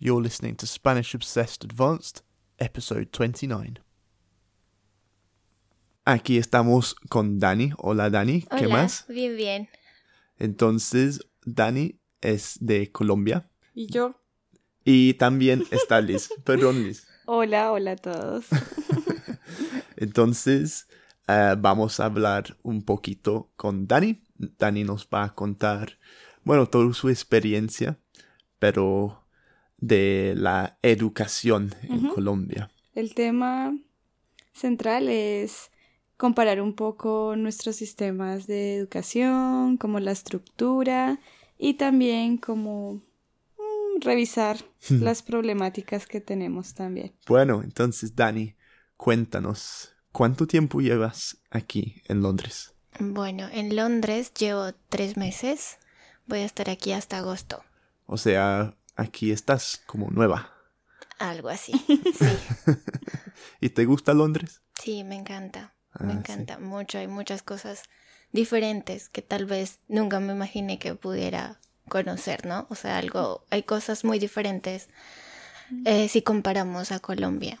You're listening to Spanish Obsessed Advanced, episode 29. Aquí estamos con Dani. Hola Dani, ¿qué Hola, más? Bien, bien. Entonces, Dani es de Colombia Y yo, y también está Liz. Perdón, Liz. hola, hola a todos. Entonces, eh, vamos a hablar un poquito con Dani. Dani nos va a contar, bueno, toda su experiencia, pero de la educación en. Colombia. El tema central es comparar un poco nuestros sistemas de educación, como la estructura y también como mm, revisar las problemáticas que tenemos también. Bueno, entonces, Dani, cuéntanos, ¿cuánto tiempo llevas aquí en Londres? Bueno, en Londres llevo tres meses. Voy a estar aquí hasta agosto. O sea, aquí estás como nueva. Algo así. Sí, ¿Y te gusta Londres? sí, me encanta. Ah, Me sí. encanta mucho. Hay muchas cosas diferentes que tal vez nunca me imaginé que pudiera conocer, ¿no? O sea, algo, hay cosas muy diferentes eh, si comparamos a Colombia.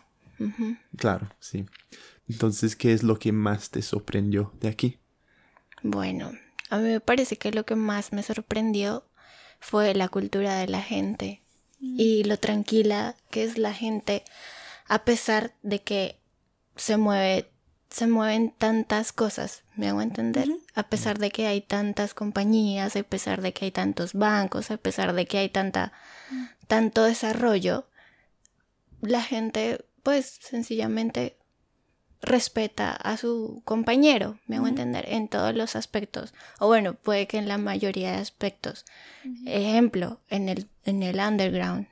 Claro, sí. Entonces, ¿qué es lo que más te sorprendió de aquí? Bueno, a mí me parece que lo que más me sorprendió fue la cultura de la gente y lo tranquila que es la gente a pesar de que se mueve se mueven tantas cosas, ¿me hago entender? A pesar de que hay tantas compañías, a pesar de que hay tantos bancos, a pesar de que hay tanta tanto desarrollo, la gente pues sencillamente respeta a su compañero, me hago entender, en todos los aspectos. O bueno, puede que en la mayoría de aspectos. Ejemplo, en el, en el underground.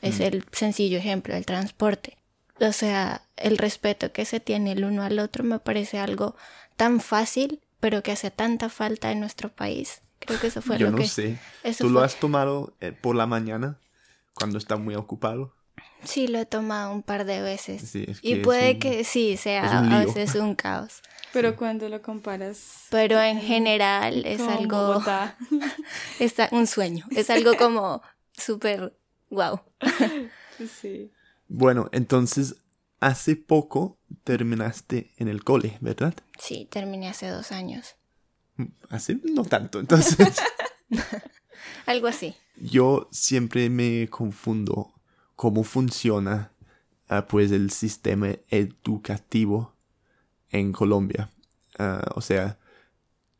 Es el sencillo ejemplo, el transporte. O sea, el respeto que se tiene el uno al otro me parece algo tan fácil, pero que hace tanta falta en nuestro país. Creo que eso fue Yo lo no que... sé. eso ¿Tú lo has tomado eh, por la mañana cuando está muy ocupado? Sí, lo he tomado un par de veces. Sí, es y que puede un- que sí, sea un a veces un caos. Pero cuando lo comparas Pero en general es algo... Bogotá, Es un sueño. Es algo como súper wow. sí. Bueno, entonces, hace poco terminaste en el cole, ¿verdad? Sí, terminé hace dos años. Hace no tanto, entonces. Algo así. yo siempre me confundo cómo funciona ah, pues el sistema educativo en Colombia. Ah, o sea,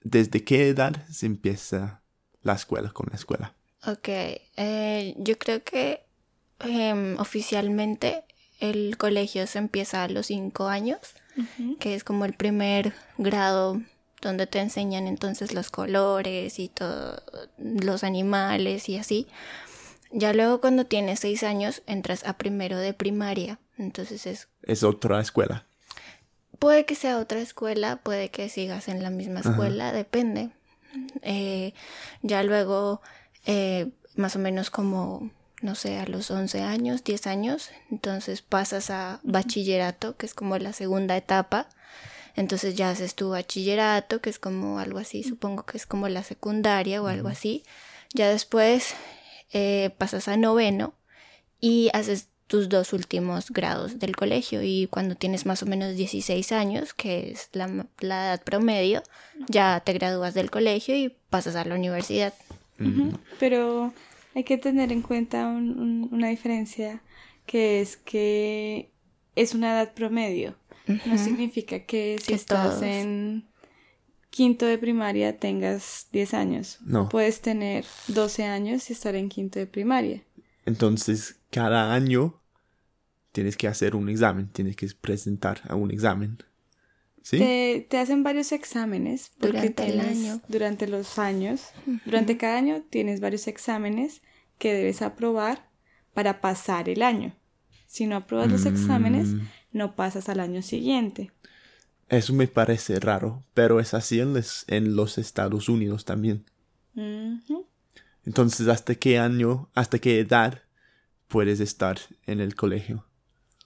¿desde qué edad se empieza la escuela con la escuela? Ok, eh, yo creo que em, oficialmente el colegio se empieza a los cinco años, que es como el primer grado donde te enseñan entonces los colores y todos los animales y así. Ya luego cuando tienes seis años entras a primero de primaria, entonces es Es otra escuela. Puede que sea otra escuela, puede que sigas en la misma escuela, depende. Eh, ya luego, eh, más o menos como, no sé, a los 11 años, 10 años, entonces pasas a bachillerato, que es como la segunda etapa. Entonces ya haces tu bachillerato, que es como algo así, supongo que es como la secundaria o algo así. Ya después eh, pasas a noveno y haces tus dos últimos grados del colegio y cuando tienes más o menos 16 años, que es la, la edad promedio, ya te gradúas del colegio y pasas a la universidad. Pero hay que tener en cuenta un- un- una diferencia que es que es una edad promedio. No significa que si Que estás todos. en quinto de primaria tengas 10 años. No. Puedes tener 12 años y estar en quinto de primaria. Entonces, cada año tienes que hacer un examen, tienes que presentar a un examen. ¿Sí? Te, te hacen varios exámenes porque Durante el año. Durante los años. Durante cada año tienes varios exámenes que debes aprobar para pasar el año. Si no apruebas los exámenes, Mm. no pasas al año siguiente. Eso me parece raro, pero es así en, les- en los Estados Unidos también. Entonces, ¿hasta qué año, hasta qué edad puedes estar en el colegio?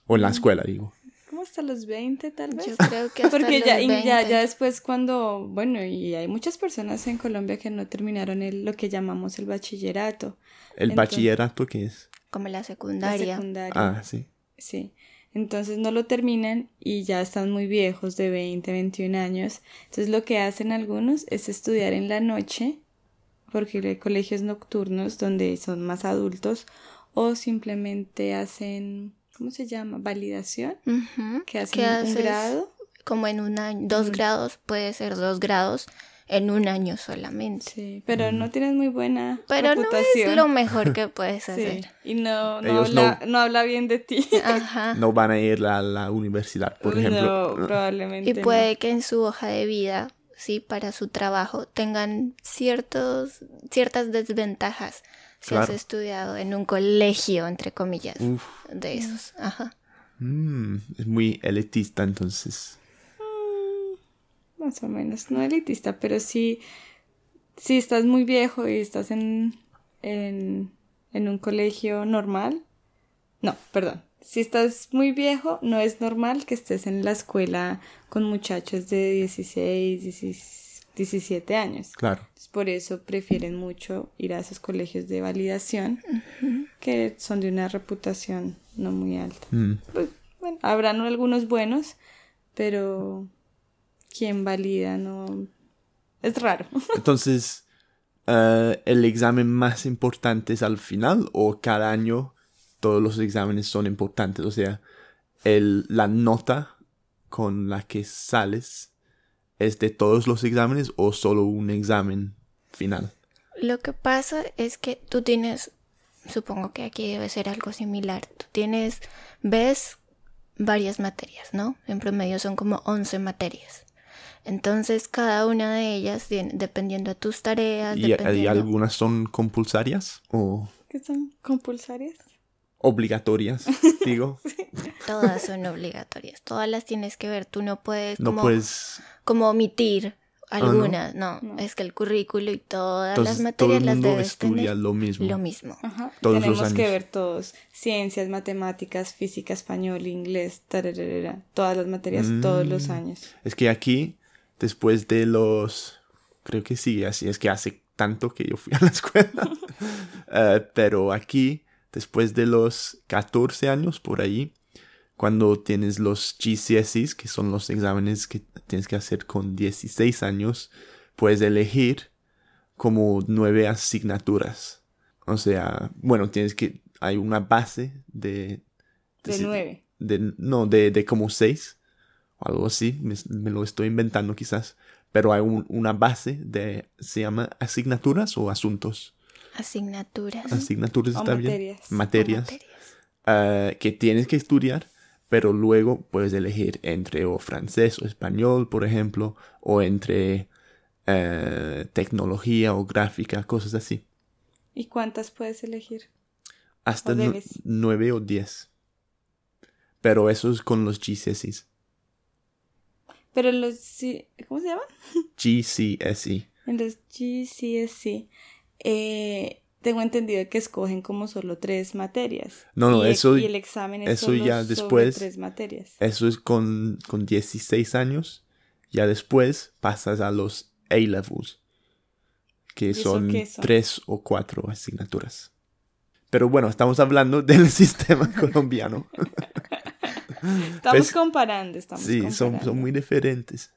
O en la escuela, digo. Como hasta los 20 tal vez. Yo creo que hasta Porque los ya, y ya, 20. ya después cuando, bueno, y hay muchas personas en Colombia que no terminaron el, lo que llamamos el bachillerato. ¿El Entonces- bachillerato qué es? como la la secundaria. secundaria. Ah, sí. Sí. Entonces no lo terminan y ya están muy viejos, de 20, 21 años. Entonces lo que hacen algunos es estudiar en la noche, porque hay colegios nocturnos donde son más adultos, o simplemente hacen, ¿cómo se llama? Validación, Ujú. que hacen ¿Qué un grado. Como en un año, dos grados, puede ser dos grados en un año solamente. Sí, pero no tienes muy buena Pero no es lo mejor que puedes Sí, hacer. y no, no, Ellos habla, no habla bien de ti. Ajá. No van a ir a la universidad, por ejemplo. No, probablemente Y no. puede que en su hoja de vida, sí, para su trabajo, tengan ciertos, ciertas desventajas si has estudiado en un colegio, entre comillas, Uf, de esos. Ajá. mm, es muy elitista entonces. Más o menos, no elitista, pero sí, si estás muy viejo y estás en, en, en un colegio normal, no, perdón, si estás muy viejo, no es normal que estés en la escuela con muchachos de 16, 16, 17 años. Claro. Entonces, Por eso prefieren mucho ir a esos colegios de validación que son de una reputación no muy alta. Mm, Pues, bueno, habrán algunos buenos, pero quien valida no es raro. Entonces, eh, ¿el examen más importante es al final o cada año todos los exámenes son importantes? O sea, el, la nota con la que sales es de todos los exámenes o solo un examen final? Lo que pasa es que tú tienes, supongo que aquí debe ser algo similar, tú tienes, ves varias materias, ¿no? En promedio son como 11 materias. Entonces cada una de ellas, dependiendo de tus tareas, ¿Y, y dependiendo... algunas son compulsarias o ¿Qué son compulsarias? obligatorias? Digo, Todas son obligatorias, todas las tienes que ver, tú no puedes no como, puedes... como omitir Ah, ¿no? algunas, no, No. es que el currículo y todas Entonces, las todo materias el las mundo debes estudia tener lo mismo. lo mismo. Ajá. Todos los Tenemos que años. ver todos. Ciencias, matemáticas, física, español, inglés, tararara, todas las materias, todos los Mm. años. Es que aquí, después de los... Creo que sí, así es que hace tanto que yo fui a la escuela. Eh, pero aquí, después de los 14 años por ahí, cuando tienes los GCSEs, que son los exámenes que tienes que hacer con 16 años, puedes elegir como nueve asignaturas. O sea, bueno, tienes que... Hay una base de... De si- nueve. de, no, de, de como seis, o algo así, me, me lo estoy inventando quizás, pero hay un- una base de, se llama asignaturas o asuntos. Asignaturas. Asignaturas O está bien. materias. o Materias. materias. ah, que tienes que estudiar, pero luego puedes elegir entre o francés o español, por ejemplo, o entre eh, tecnología o gráfica, cosas así. ¿Y cuántas puedes elegir? Hasta O nueve o diez. Pero eso es con los GCSEs. Pero los... ¿Cómo se llaman? GCSE. En los GCSE, eh, tengo entendido que escogen como solo tres materias. No, no, y, eso- Y el examen es eso solo ya sobre después- tres materias. Eso es con, con 16 años. Ya después pasas a los A-levels, que son son? tres o cuatro asignaturas. Pero bueno, estamos hablando del sistema colombiano. Estamos pues, comparando, estamos sí, son, comparando. son muy diferentes.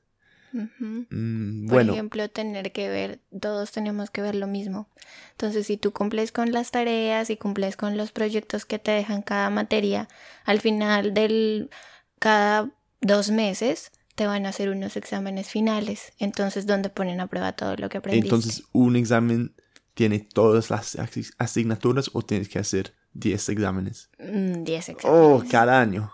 Mm, Por bueno, ejemplo, tener que ver, todos tenemos que ver lo mismo. Entonces, si tú cumples con las tareas y cumples con los proyectos que te dejan cada materia, al final del cada dos meses te van a hacer unos exámenes finales. Entonces, donde ponen a prueba todo lo que aprendiste. entonces un examen tiene todas las asi- asignaturas o tienes que hacer 10 exámenes. Mm, 10 exámenes. Oh, cada año.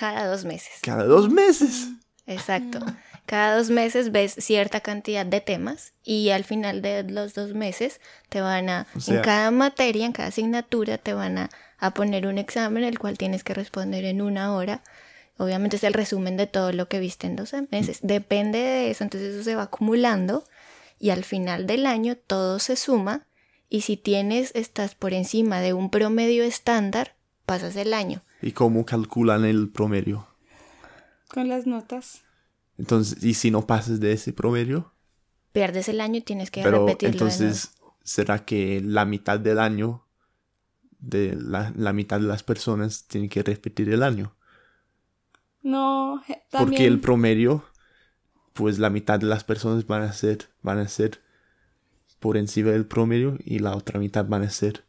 Cada dos meses. Cada dos meses. Exacto. Cada dos meses ves cierta cantidad de temas y al final de los dos meses te van a, O sea- en cada materia, en cada asignatura, te van a, a poner un examen el cual tienes que responder en una hora. Obviamente es el resumen de todo lo que viste en dos meses. Depende de eso, entonces eso se va acumulando y al final del año todo se suma y si tienes, estás por encima de un promedio estándar, pasas el año. ¿Y cómo calculan el promedio? Con las notas. Entonces, ¿y si no pasas de ese promedio? Pierdes el año y tienes que Pero repetirlo. de nuevo. entonces, ¿será que la mitad del año de la, la mitad de las personas tienen que repetir el año. No, je- Porque el también. promedio, pues la mitad de las personas van a ser, van a ser por encima del promedio y la otra mitad van a ser.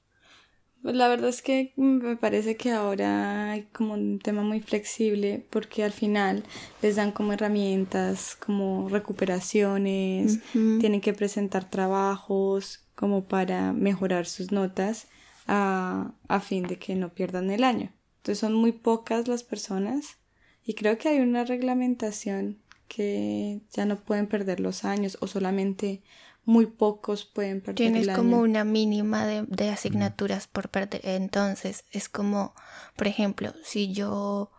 Pues la verdad es que me parece que ahora hay como un tema muy flexible porque al final les dan como herramientas, como recuperaciones, tienen que presentar trabajos como para mejorar sus notas a, a fin de que no pierdan el año. Entonces son muy pocas las personas y creo que hay una reglamentación que ya no pueden perder los años o solamente muy pocos pueden perder Tienes el año. como una mínima de, de asignaturas por perder. Entonces, es como, por ejemplo, si yo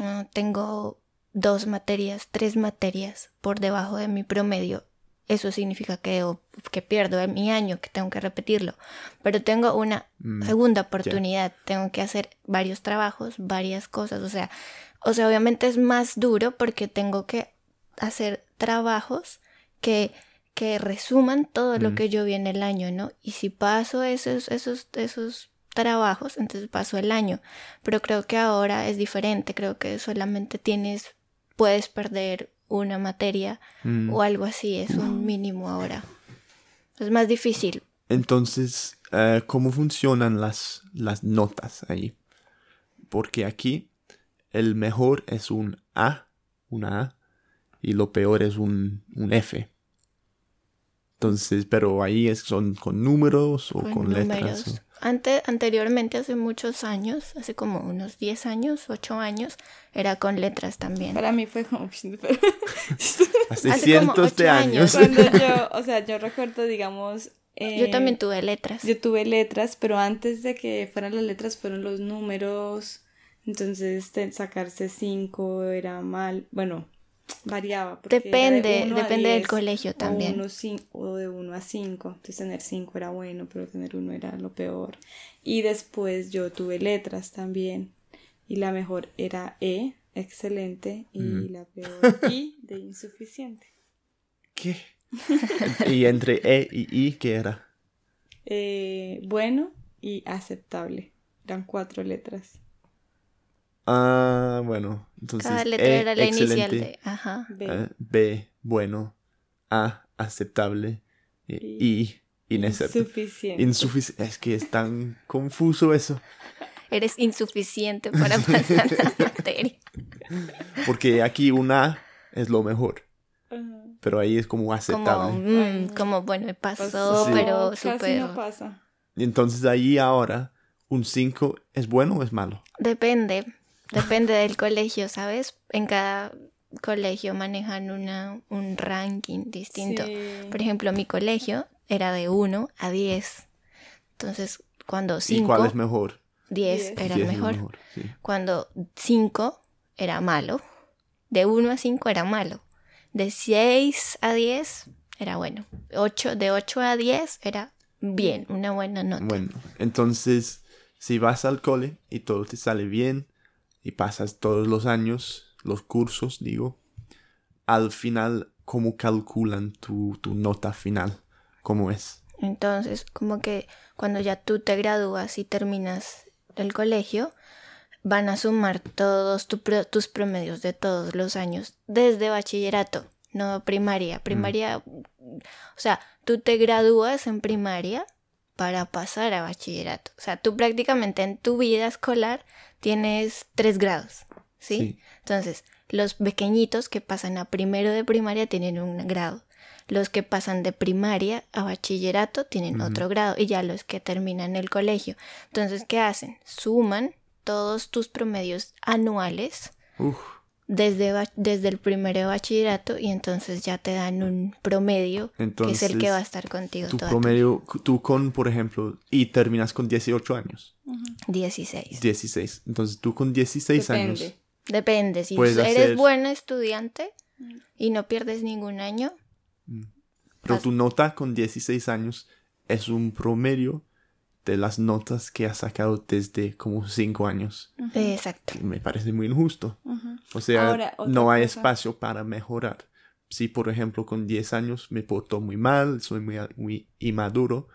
ah, tengo dos materias, tres materias por debajo de mi promedio, eso significa que, o- que pierdo mi año, que tengo que repetirlo. Pero tengo una Mm, segunda oportunidad, tengo que hacer varios trabajos, varias cosas, o sea, o sea, obviamente es más duro porque tengo que hacer trabajos que, que resuman todo lo Mm. que yo vi en el año, ¿no? Y si paso esos, esos, esos trabajos, entonces paso el año. Pero creo que ahora es diferente, creo que solamente tienes, puedes perder una materia mm. o algo así, es un mínimo ahora. Es más difícil. Entonces, eh, ¿cómo funcionan las, las notas ahí? Porque aquí el mejor es un A, una A, y lo peor es un, un F. Entonces, pero ahí es, son con números o con, con letras. números. Ante, anteriormente, hace muchos años, hace como unos 10 años, 8 años, era con letras también. Para mí fue como... Hace, Hace cientos como de años. años. Cuando yo, o sea, yo recuerdo, digamos... eh, Yo también tuve letras. Yo tuve letras, pero antes de que fueran las letras fueron los números. Entonces sacarse cinco era mal. Bueno, variaba. porque era de Depende, uno depende del 10, colegio o también. uno cin- o de 1 a 5. Entonces tener 5 era bueno, pero tener uno era lo peor. Y después yo tuve letras también. Y la mejor era E, excelente. Y Mm. la peor I, de insuficiente. ¿Qué? y entre E y I, ¿qué era? Eh, bueno y aceptable. Eran cuatro letras. Ah, bueno. Entonces, Cada letra E, era la inicial excelente, de. Ajá. B. eh, B, bueno. A, aceptable. y I, inaceptable. Insuficiente. Es que es tan confuso eso. Eres insuficiente para pasar la materia. Porque aquí un A es lo mejor. Pero ahí es como Como, aceptable. mm, como bueno, me pasó, Pasó, pero súper. no pasa. Y entonces ahí ahora, un 5 es bueno o es malo. Depende, depende del colegio, ¿sabes? En cada colegio manejan una, un ranking distinto. Sí. Por ejemplo, mi colegio era de 1 a 10. Entonces, cuando ¿Y cuál 5, es mejor? 10 Diez. era Diez el es mejor. sí. Cuando 5 era malo. De 1 a 5 era malo. De 6 a 10 era bueno. 8, de 8 a 10 era bien, una buena nota. Bueno, entonces, si vas al cole y todo te sale bien y pasas todos los años, los cursos, digo, al final, ¿cómo calculan tu, tu nota final? ¿Cómo es? Entonces, como que cuando ya tú te gradúas y terminas el colegio, van a sumar todos tu pro- tus promedios de todos los años, desde bachillerato, no primaria. Primaria, o sea, tú te gradúas en primaria para pasar a bachillerato. O sea, tú prácticamente en tu vida escolar tienes tres grados, ¿sí? Sí. Entonces, los pequeñitos que pasan a primero de primaria tienen un grado. Los que pasan de primaria a bachillerato tienen otro grado y ya los que terminan el colegio. Entonces, ¿qué hacen? Suman todos tus promedios anuales Uf, desde, desde el primero de bachillerato y entonces ya te dan un promedio que es el que Entonces, va a estar contigo tu toda tu promedio, tú con, por ejemplo, y terminas con 18 años, 16. 16. Entonces tú con 16 años, Depende. Depende, si eres hacer- buen estudiante y no pierdes ningún año, pero Pas- tu nota con 16 años es un promedio de las notas que has sacado desde como 5 años. exacto. que Me parece muy injusto. Ujú. O sea, Ahora, no hay cosa. espacio para mejorar. Si, por ejemplo, con 10 años me porto muy mal, soy muy, muy inmaduro,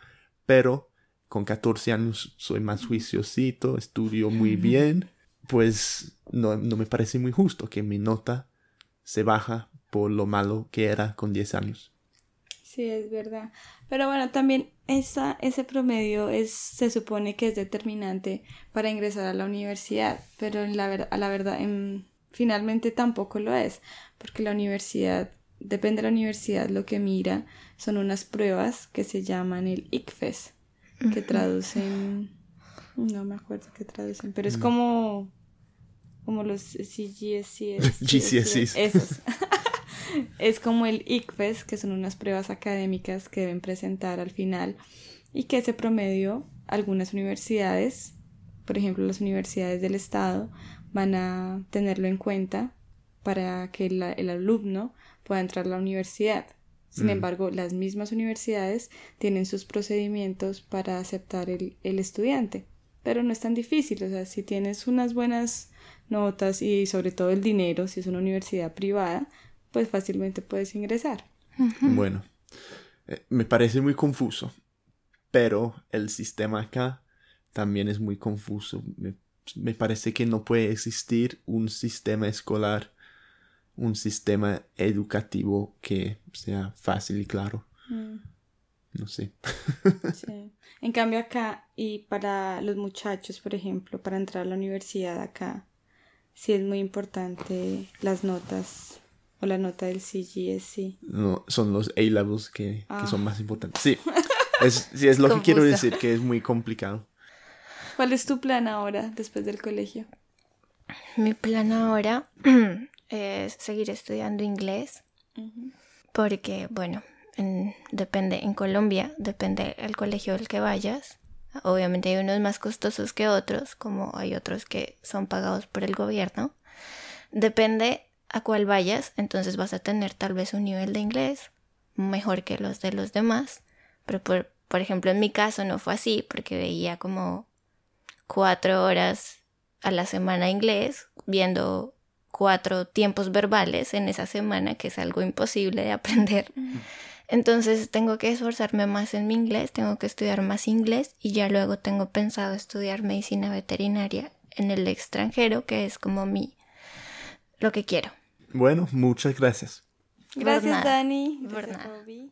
pero con 14 años soy más juiciosito, estudio muy bien, pues no, no me parece muy justo que mi nota se baja por lo malo que era con 10 años. Sí, es verdad. Pero bueno, también esa, ese promedio es, se supone que es determinante para ingresar a la universidad, pero en la, a la verdad, en, finalmente tampoco lo es, porque la universidad, depende de la universidad, lo que mira son unas pruebas que se llaman el ICFES, que traducen, no me acuerdo qué traducen, pero es mm. como, como los CGSCs. GCSEs. Esos. es como el ICFES, que son unas pruebas académicas que deben presentar al final y que ese promedio algunas universidades, por ejemplo las universidades del Estado, van a tenerlo en cuenta para que el alumno pueda entrar a la universidad. Sin mm. embargo, las mismas universidades tienen sus procedimientos para aceptar el, el estudiante. Pero no es tan difícil, o sea, si tienes unas buenas notas y sobre todo el dinero, si es una universidad privada, pues fácilmente puedes ingresar. Bueno, eh, me parece muy confuso, pero el sistema acá también es muy confuso. Me, me, parece que no puede existir un sistema escolar, un sistema educativo que sea fácil y claro. Mm. No sé. sí. En cambio acá, y para los muchachos, por ejemplo, para entrar a la universidad acá, sí es muy importante las notas o la nota del CGSC. No, son los A-levels que, que, son ah. más importantes. Sí, es, sí, es lo que quiero decir, que es muy complicado. ¿Cuál es tu plan ahora, después del colegio? Mi plan ahora es seguir estudiando inglés. Porque, bueno, depende, en Colombia, depende el colegio al que vayas. Obviamente hay unos más costosos que otros, como hay otros que son pagados por el gobierno. Depende a cuál vayas, entonces vas a tener tal vez un nivel de inglés mejor que los de los demás. Pero por, por ejemplo, en mi caso no fue así, porque veía como cuatro horas a la semana inglés, viendo cuatro tiempos verbales en esa semana, que es algo imposible de aprender. Entonces tengo que esforzarme más en mi inglés, tengo que estudiar más inglés y ya luego tengo pensado estudiar medicina veterinaria en el extranjero, que es como mi lo que quiero. Bueno, muchas gracias. Gracias, Dani. Gracias,